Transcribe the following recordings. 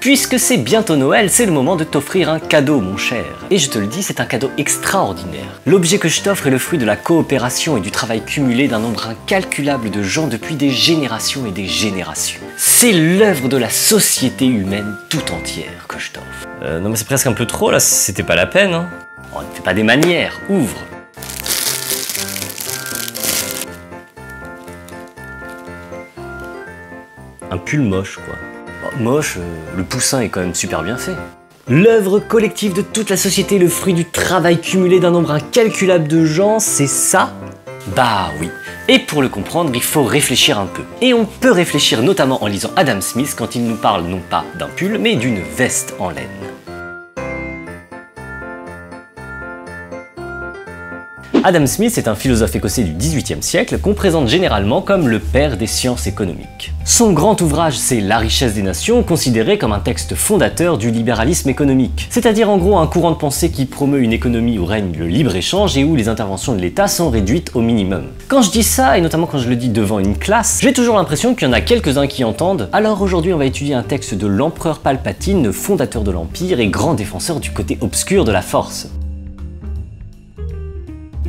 Puisque c'est bientôt Noël, c'est le moment de t'offrir un cadeau, mon cher. Et je te le dis, c'est un cadeau extraordinaire. L'objet que je t'offre est le fruit de la coopération et du travail cumulé d'un nombre incalculable de gens depuis des générations et des générations. C'est l'œuvre de la société humaine tout entière que je t'offre. Euh, non mais c'est presque un peu trop là, c'était pas la peine. Hein. Oh, ne fais pas des manières, ouvre. Un pull moche quoi. Oh, moche, euh, le poussin est quand même super bien fait. L'œuvre collective de toute la société, le fruit du travail cumulé d'un nombre incalculable de gens, c'est ça? Bah oui. Et pour le comprendre, il faut réfléchir un peu. Et on peut réfléchir notamment en lisant Adam Smith quand il nous parle non pas d'un pull, mais d'une veste en laine. Adam Smith est un philosophe écossais du XVIIIe siècle qu'on présente généralement comme le père des sciences économiques. Son grand ouvrage, c'est La richesse des nations, considéré comme un texte fondateur du libéralisme économique, c'est-à-dire en gros un courant de pensée qui promeut une économie où règne le libre-échange et où les interventions de l'État sont réduites au minimum. Quand je dis ça, et notamment quand je le dis devant une classe, j'ai toujours l'impression qu'il y en a quelques-uns qui entendent « Alors aujourd'hui on va étudier un texte de l'empereur Palpatine, fondateur de l'Empire et grand défenseur du côté obscur de la force ».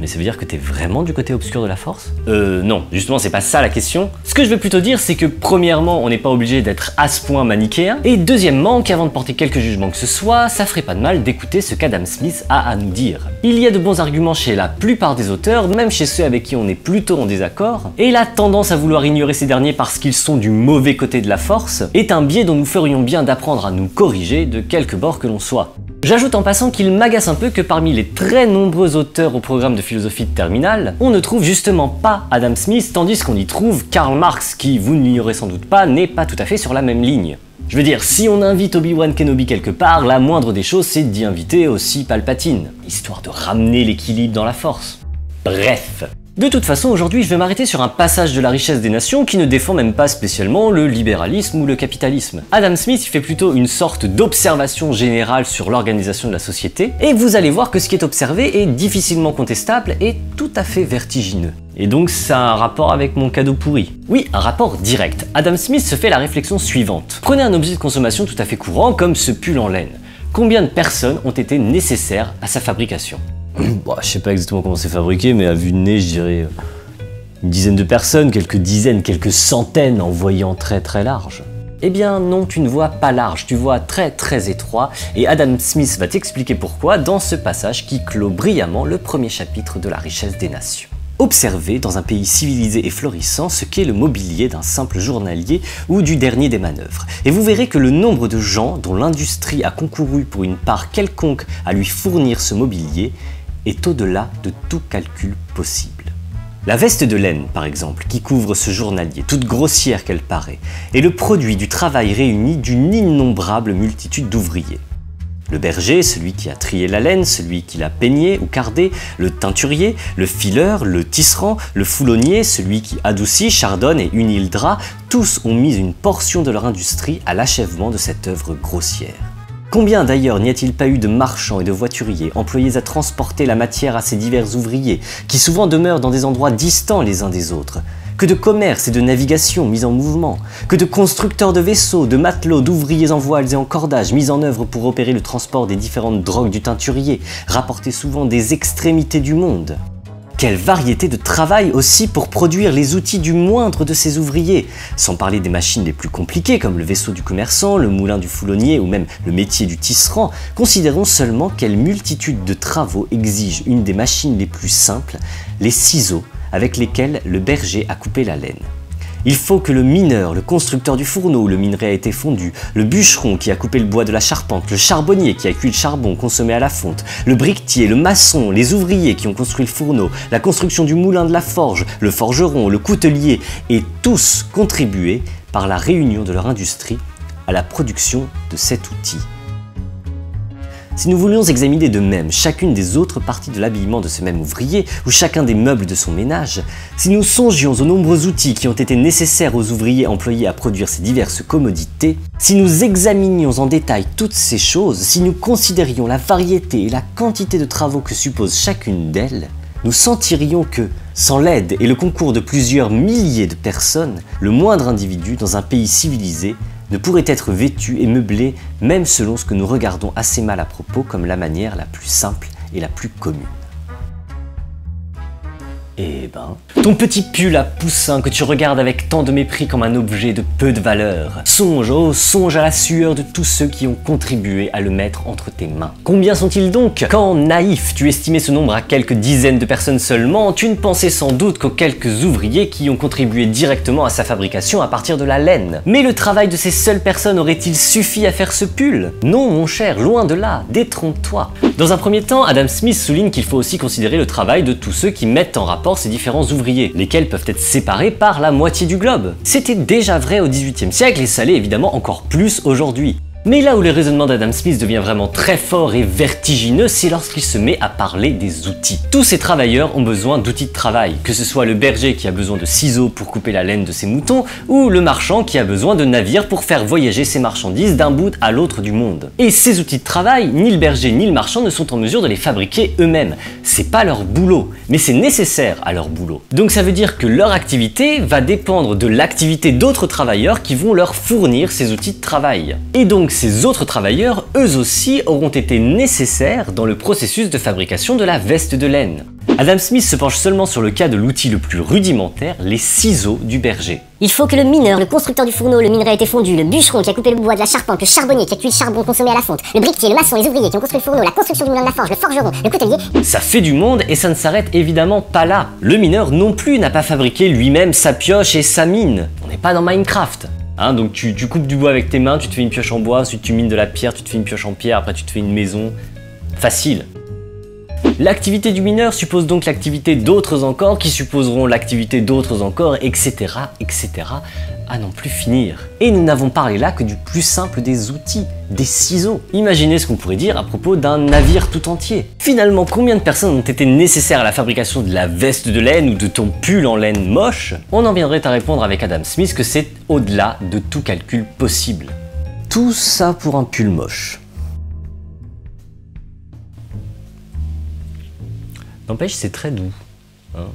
Mais ça veut dire que t'es vraiment du côté obscur de la force? Euh non, justement c'est pas ça la question. Ce que je veux plutôt dire c'est que premièrement on n'est pas obligé d'être à ce point manichéen, et deuxièmement qu'avant de porter quelques jugements que ce soit, ça ferait pas de mal d'écouter ce qu'Adam Smith a à nous dire. Il y a de bons arguments chez la plupart des auteurs, même chez ceux avec qui on est plutôt en désaccord, et la tendance à vouloir ignorer ces derniers parce qu'ils sont du mauvais côté de la force est un biais dont nous ferions bien d'apprendre à nous corriger de quelque bord que l'on soit. J'ajoute en passant qu'il m'agace un peu que parmi les très nombreux auteurs au programme de philosophie de terminale, on ne trouve justement pas Adam Smith, tandis qu'on y trouve Karl Marx, qui, vous ne sans doute pas, n'est pas tout à fait sur la même ligne. Je veux dire, si on invite Obi-Wan Kenobi quelque part, la moindre des choses c'est d'y inviter aussi Palpatine, histoire de ramener l'équilibre dans la force. Bref, de toute façon, aujourd'hui, je vais m'arrêter sur un passage de la richesse des nations qui ne défend même pas spécialement le libéralisme ou le capitalisme. Adam Smith fait plutôt une sorte d'observation générale sur l'organisation de la société, et vous allez voir que ce qui est observé est difficilement contestable et tout à fait vertigineux. Et donc ça a un rapport avec mon cadeau pourri. Oui, un rapport direct. Adam Smith se fait la réflexion suivante. Prenez un objet de consommation tout à fait courant comme ce pull en laine. Combien de personnes ont été nécessaires à sa fabrication? Bon, je sais pas exactement comment c'est fabriqué, mais à vue de nez, je dirais euh, une dizaine de personnes, quelques dizaines, quelques centaines en voyant très très large. Eh bien non, tu ne vois pas large, tu vois très très étroit, et Adam Smith va t'expliquer pourquoi dans ce passage qui clôt brillamment le premier chapitre de la richesse des nations. Observez dans un pays civilisé et florissant ce qu'est le mobilier d'un simple journalier ou du dernier des manœuvres, et vous verrez que le nombre de gens dont l'industrie a concouru pour une part quelconque à lui fournir ce mobilier est au-delà de tout calcul possible. La veste de laine, par exemple, qui couvre ce journalier, toute grossière qu'elle paraît, est le produit du travail réuni d'une innombrable multitude d'ouvriers. Le berger, celui qui a trié la laine, celui qui l'a peignée ou cardée, le teinturier, le fileur, le tisserand, le foulonnier, celui qui adoucit, chardonne et unit le drap, tous ont mis une portion de leur industrie à l'achèvement de cette œuvre grossière. Combien d'ailleurs n'y a-t-il pas eu de marchands et de voituriers employés à transporter la matière à ces divers ouvriers, qui souvent demeurent dans des endroits distants les uns des autres? Que de commerce et de navigation mis en mouvement, que de constructeurs de vaisseaux, de matelots, d'ouvriers en voiles et en cordages mis en œuvre pour opérer le transport des différentes drogues du teinturier, rapportés souvent des extrémités du monde. Quelle variété de travail aussi pour produire les outils du moindre de ces ouvriers, sans parler des machines les plus compliquées comme le vaisseau du commerçant, le moulin du foulonnier ou même le métier du tisserand. Considérons seulement quelle multitude de travaux exige une des machines les plus simples, les ciseaux avec lesquels le berger a coupé la laine. Il faut que le mineur, le constructeur du fourneau où le minerai a été fondu, le bûcheron qui a coupé le bois de la charpente, le charbonnier qui a cuit le charbon consommé à la fonte, le briquetier, le maçon, les ouvriers qui ont construit le fourneau, la construction du moulin de la forge, le forgeron, le coutelier, aient tous contribué par la réunion de leur industrie à la production de cet outil. Si nous voulions examiner de même chacune des autres parties de l'habillement de ce même ouvrier, ou chacun des meubles de son ménage, si nous songions aux nombreux outils qui ont été nécessaires aux ouvriers employés à produire ces diverses commodités, si nous examinions en détail toutes ces choses, si nous considérions la variété et la quantité de travaux que suppose chacune d'elles, nous sentirions que, sans l'aide et le concours de plusieurs milliers de personnes, le moindre individu dans un pays civilisé ne pourrait être vêtu et meublé même selon ce que nous regardons assez mal à propos comme la manière la plus simple et la plus commune. Eh ben, ton petit pull à poussin que tu regardes avec tant de mépris comme un objet de peu de valeur. Songe, oh, songe à la sueur de tous ceux qui ont contribué à le mettre entre tes mains. Combien sont-ils donc? Quand, naïf, tu estimais ce nombre à quelques dizaines de personnes seulement, tu ne pensais sans doute qu'aux quelques ouvriers qui ont contribué directement à sa fabrication à partir de la laine. Mais le travail de ces seules personnes aurait-il suffi à faire ce pull? Non, mon cher, loin de là, détrompe-toi. Dans un premier temps, Adam Smith souligne qu'il faut aussi considérer le travail de tous ceux qui mettent en rapport ces différents ouvriers, lesquels peuvent être séparés par la moitié du globe. C'était déjà vrai au XVIIIe siècle et ça l'est évidemment encore plus aujourd'hui. Mais là où le raisonnement d'Adam Smith devient vraiment très fort et vertigineux, c'est lorsqu'il se met à parler des outils. Tous ces travailleurs ont besoin d'outils de travail, que ce soit le berger qui a besoin de ciseaux pour couper la laine de ses moutons, ou le marchand qui a besoin de navires pour faire voyager ses marchandises d'un bout à l'autre du monde. Et ces outils de travail, ni le berger ni le marchand ne sont en mesure de les fabriquer eux-mêmes. C'est pas leur boulot, mais c'est nécessaire à leur boulot. Donc ça veut dire que leur activité va dépendre de l'activité d'autres travailleurs qui vont leur fournir ces outils de travail. Et donc ces autres travailleurs, eux aussi, auront été nécessaires dans le processus de fabrication de la veste de laine. Adam Smith se penche seulement sur le cas de l'outil le plus rudimentaire, les ciseaux du berger. Il faut que le mineur, le constructeur du fourneau, le minerai a été fondu, le bûcheron qui a coupé le bois de la charpente, le charbonnier qui a cuit le charbon consommé à la fonte, le briquetier, le maçon, les ouvriers qui ont construit le fourneau, la construction du moulin de la forge, le forgeron, le coutelier. Ça fait du monde et ça ne s'arrête évidemment pas là. Le mineur non plus n'a pas fabriqué lui-même sa pioche et sa mine. On n'est pas dans Minecraft. Hein, donc tu, coupes du bois avec tes mains, tu te fais une pioche en bois, ensuite tu mines de la pierre, tu te fais une pioche en pierre, après tu te fais une maison. Facile. L'activité du mineur suppose donc l'activité d'autres encore, qui supposeront l'activité d'autres encore, etc., etc., à n'en plus finir. Et nous n'avons parlé là que du plus simple des outils, des ciseaux. Imaginez ce qu'on pourrait dire à propos d'un navire tout entier. Finalement, combien de personnes ont été nécessaires à la fabrication de la veste de laine ou de ton pull en laine moche? On en viendrait à répondre avec Adam Smith que c'est au-delà de tout calcul possible. Tout ça pour un pull moche. N'empêche, c'est très doux. Hein.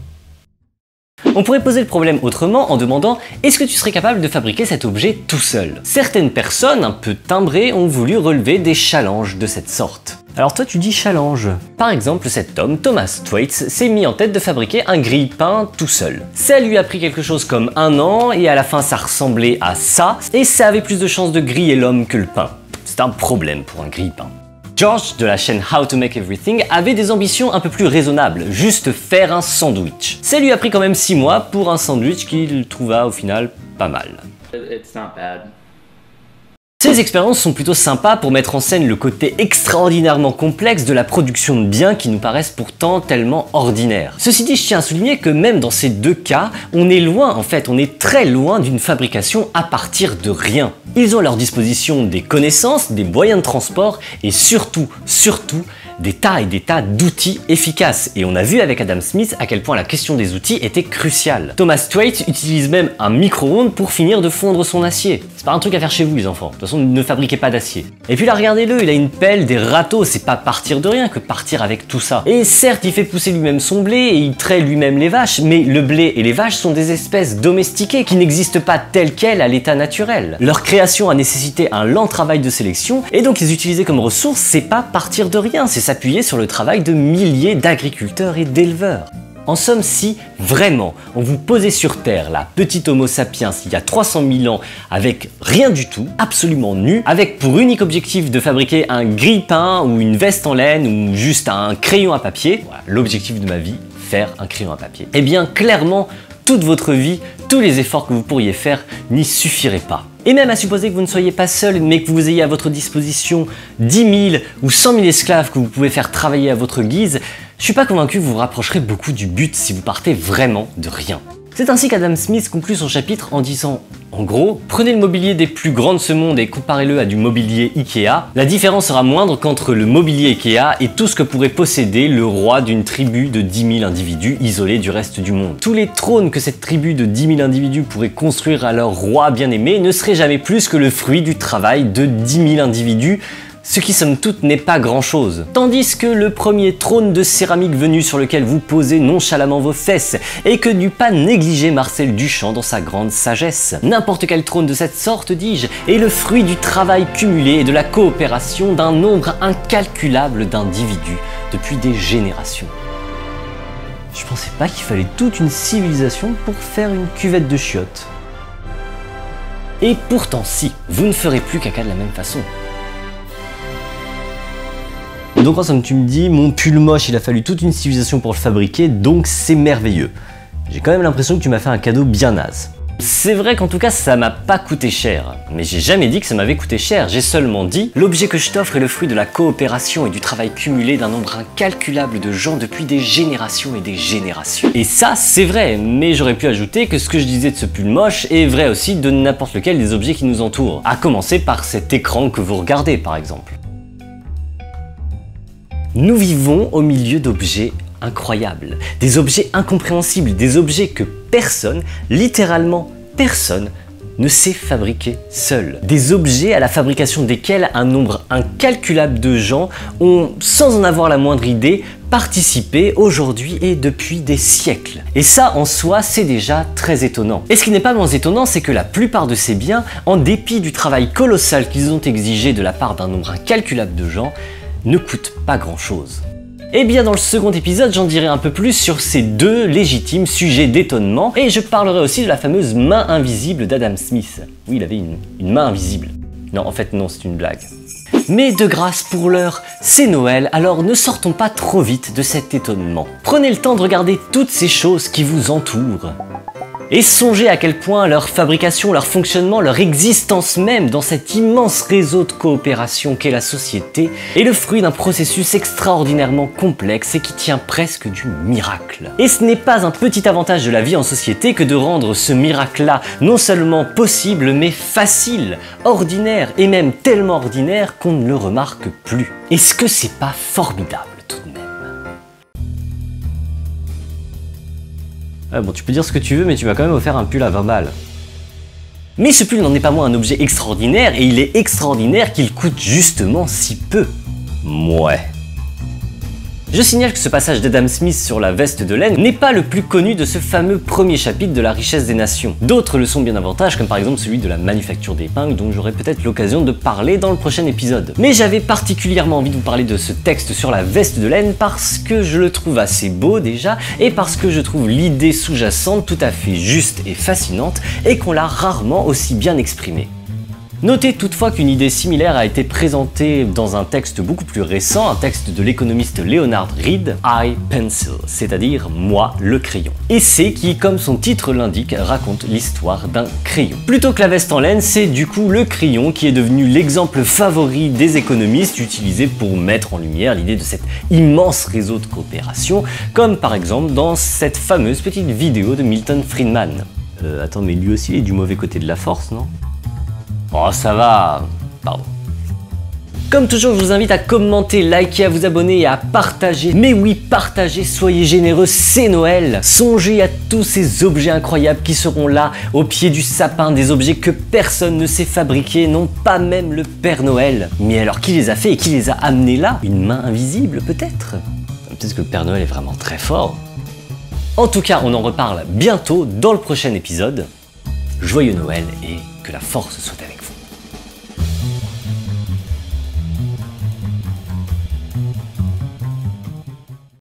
on pourrait poser le problème autrement en demandant est-ce que tu serais capable de fabriquer cet objet tout seul? Certaines personnes un peu timbrées ont voulu relever des challenges de cette sorte. Alors toi tu dis challenge. Par exemple cet homme, Thomas Thwaites, s'est mis en tête de fabriquer un grille-pain tout seul. Ça lui a pris quelque chose comme un an et à la fin ça ressemblait à ça et ça avait plus de chances de griller l'homme que le pain. C'est un problème pour un grille-pain. George de la chaîne How to Make Everything avait des ambitions un peu plus raisonnables, juste faire un sandwich. Ça lui a pris quand même 6 mois pour un sandwich qu'il trouva au final pas mal. Ces expériences sont plutôt sympas pour mettre en scène le côté extraordinairement complexe de la production de biens qui nous paraissent pourtant tellement ordinaires. Ceci dit, je tiens à souligner que même dans ces deux cas, on est loin, en fait, on est très loin d'une fabrication à partir de rien. Ils ont à leur disposition des connaissances, des moyens de transport et surtout, surtout, des tas et des tas d'outils efficaces. Et on a vu avec Adam Smith à quel point la question des outils était cruciale. Thomas Thwaite utilise même un micro-ondes pour finir de fondre son acier. C'est pas un truc à faire chez vous les enfants. De toute façon, ne fabriquez pas d'acier. Et puis là, regardez-le, il a une pelle, des râteaux, c'est pas partir de rien que partir avec tout ça. Et certes, il fait pousser lui-même son blé et il traite lui-même les vaches, mais le blé et les vaches sont des espèces domestiquées qui n'existent pas telles quelles à l'état naturel. Leur création a nécessité un lent travail de sélection et donc les utiliser comme ressources, c'est pas partir de rien, s'appuyer sur le travail de milliers d'agriculteurs et d'éleveurs. En somme, si vraiment on vous posait sur Terre la petite Homo sapiens il y a 300 000 ans avec rien du tout, absolument nu, avec pour unique objectif de fabriquer un grille-pain ou une veste en laine ou juste un crayon à papier, l'objectif de ma vie, faire un crayon à papier. Eh bien, clairement, toute votre vie, tous les efforts que vous pourriez faire n'y suffiraient pas. Et même à supposer que vous ne soyez pas seul, mais que vous ayez à votre disposition 10 000 ou 100 000 esclaves que vous pouvez faire travailler à votre guise, je suis pas convaincu que vous vous rapprocherez beaucoup du but si vous partez vraiment de rien. C'est ainsi qu'Adam Smith conclut son chapitre en disant en gros, prenez le mobilier des plus grands de ce monde et comparez-le à du mobilier Ikea. La différence sera moindre qu'entre le mobilier Ikea et tout ce que pourrait posséder le roi d'une tribu de 10 000 individus isolés du reste du monde. Tous les trônes que cette tribu de 10 000 individus pourrait construire à leur roi bien-aimé ne seraient jamais plus que le fruit du travail de 10 000 individus ce qui somme toute n'est pas grand chose. Tandis que le premier trône de céramique venu sur lequel vous posez nonchalamment vos fesses, et que n'eût pas négligé Marcel Duchamp dans sa grande sagesse. N'importe quel trône de cette sorte, dis-je, est le fruit du travail cumulé et de la coopération d'un nombre incalculable d'individus depuis des générations. Je pensais pas qu'il fallait toute une civilisation pour faire une cuvette de chiottes. Et pourtant si, vous ne ferez plus caca de la même façon. Donc en somme, tu me dis, mon pull moche, il a fallu toute une civilisation pour le fabriquer, donc c'est merveilleux. J'ai quand même l'impression que tu m'as fait un cadeau bien naze. C'est vrai qu'en tout cas ça m'a pas coûté cher, mais j'ai jamais dit que ça m'avait coûté cher, j'ai seulement dit l'objet que je t'offre est le fruit de la coopération et du travail cumulé d'un nombre incalculable de gens depuis des générations et des générations. Et ça c'est vrai, mais j'aurais pu ajouter que ce que je disais de ce pull moche est vrai aussi de n'importe lequel des objets qui nous entourent, à commencer par cet écran que vous regardez par exemple. Nous vivons au milieu d'objets incroyables, des objets incompréhensibles, des objets que personne, littéralement personne, ne sait fabriquer seul. Des objets à la fabrication desquels un nombre incalculable de gens ont, sans en avoir la moindre idée, participé aujourd'hui et depuis des siècles. Et ça, en soi, c'est déjà très étonnant. Et ce qui n'est pas moins étonnant, c'est que la plupart de ces biens, en dépit du travail colossal qu'ils ont exigé de la part d'un nombre incalculable de gens, ne coûte pas grand chose. Et eh bien dans le second épisode, j'en dirai un peu plus sur ces deux légitimes sujets d'étonnement, et je parlerai aussi de la fameuse main invisible d'Adam Smith. Oui, il avait une, une main invisible. Non, en fait non, c'est une blague. Mais de grâce pour l'heure, c'est Noël, alors ne sortons pas trop vite de cet étonnement. Prenez le temps de regarder toutes ces choses qui vous entourent. Et songez à quel point leur fabrication, leur fonctionnement, leur existence même dans cet immense réseau de coopération qu'est la société est le fruit d'un processus extraordinairement complexe et qui tient presque du miracle. Et ce n'est pas un petit avantage de la vie en société que de rendre ce miracle-là non seulement possible mais facile, ordinaire et même tellement ordinaire qu'on ne le remarque plus. Est-ce que c'est pas formidable? Ah bon, tu peux dire ce que tu veux, mais tu m'as quand même offert un pull à 20 balles. Mais ce pull n'en est pas moins un objet extraordinaire, et il est extraordinaire qu'il coûte justement si peu. Mouais. Je signale que ce passage d'Adam Smith sur la veste de laine n'est pas le plus connu de ce fameux premier chapitre de la richesse des nations. D'autres le sont bien davantage, comme par exemple celui de la manufacture d'épingles, dont j'aurai peut-être l'occasion de parler dans le prochain épisode. Mais j'avais particulièrement envie de vous parler de ce texte sur la veste de laine parce que je le trouve assez beau déjà, et parce que je trouve l'idée sous-jacente tout à fait juste et fascinante, et qu'on l'a rarement aussi bien exprimée. Notez toutefois qu'une idée similaire a été présentée dans un texte beaucoup plus récent, un texte de l'économiste Leonard Reed, I Pencil, c'est-à-dire moi le crayon. Essai qui, comme son titre l'indique, raconte l'histoire d'un crayon. Plutôt que la veste en laine, c'est du coup le crayon qui est devenu l'exemple favori des économistes utilisé pour mettre en lumière l'idée de cet immense réseau de coopération, comme par exemple dans cette fameuse petite vidéo de Milton Friedman. Euh, attends, mais lui aussi il est du mauvais côté de la force, non? Oh, ça va. Pardon. Comme toujours, je vous invite à commenter, liker, à vous abonner et à partager. Mais oui, partagez, soyez généreux, c'est Noël. Songez à tous ces objets incroyables qui seront là, au pied du sapin, des objets que personne ne sait fabriquer, non pas même le Père Noël. Mais alors, qui les a fait et qui les a amenés là? Une main invisible, peut-être? Peut-être que le Père Noël est vraiment très fort. En tout cas, on en reparle bientôt dans le prochain épisode. Joyeux Noël et que la force soit avec vous.